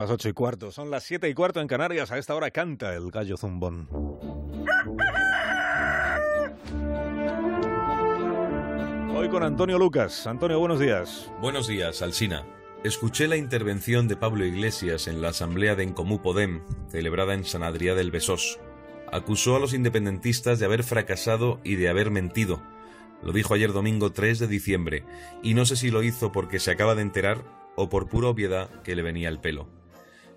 Las ocho y cuarto, son las siete y cuarto en Canarias. A esta hora canta el gallo zumbón. Hoy con Antonio Lucas. Antonio, buenos días. Buenos días, Alsina. Escuché la intervención de Pablo Iglesias en la asamblea de Encomú Podem, celebrada en San Adrià del Besós. Acusó a los independentistas de haber fracasado y de haber mentido. Lo dijo ayer domingo 3 de diciembre, y no sé si lo hizo porque se acaba de enterar o por pura obviedad que le venía el pelo.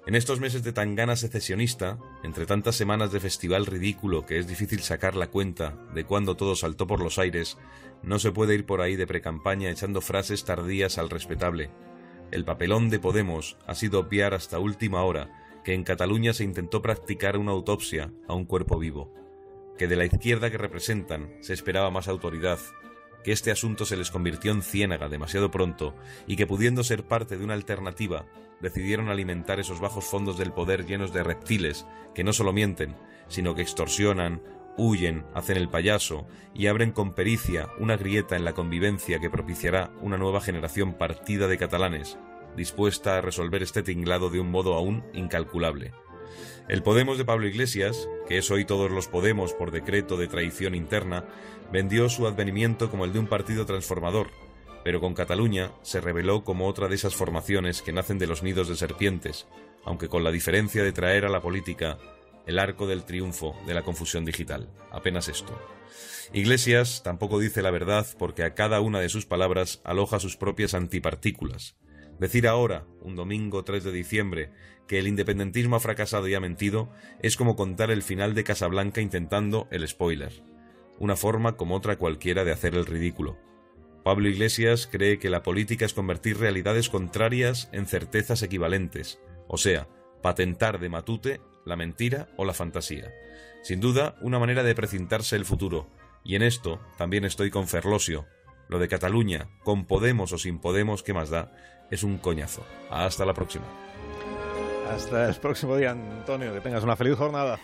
En estos meses de tangana secesionista, entre tantas semanas de festival ridículo que es difícil sacar la cuenta de cuando todo saltó por los aires, no se puede ir por ahí de precampaña echando frases tardías al respetable. El papelón de Podemos ha sido obviar hasta última hora que en Cataluña se intentó practicar una autopsia a un cuerpo vivo, que de la izquierda que representan se esperaba más autoridad, que este asunto se les convirtió en ciénaga demasiado pronto y que pudiendo ser parte de una alternativa, decidieron alimentar esos bajos fondos del poder llenos de reptiles que no solo mienten, sino que extorsionan, huyen, hacen el payaso y abren con pericia una grieta en la convivencia que propiciará una nueva generación partida de catalanes, dispuesta a resolver este tinglado de un modo aún incalculable. El Podemos de Pablo Iglesias, que es hoy todos los Podemos por decreto de traición interna, vendió su advenimiento como el de un partido transformador, pero con Cataluña se reveló como otra de esas formaciones que nacen de los nidos de serpientes, aunque con la diferencia de traer a la política el arco del triunfo de la confusión digital. Apenas esto. Iglesias tampoco dice la verdad porque a cada una de sus palabras aloja sus propias antipartículas. Decir ahora, un domingo 3 de diciembre, que el independentismo ha fracasado y ha mentido es como contar el final de Casablanca intentando el spoiler. Una forma como otra cualquiera de hacer el ridículo. Pablo Iglesias cree que la política es convertir realidades contrarias en certezas equivalentes, o sea, patentar de matute la mentira o la fantasía. Sin duda, una manera de precintarse el futuro, y en esto también estoy con Ferlosio. Lo de Cataluña, con Podemos o sin Podemos, ¿qué más da? Es un coñazo. Hasta la próxima. Hasta el próximo día, Antonio. Que tengas una feliz jornada.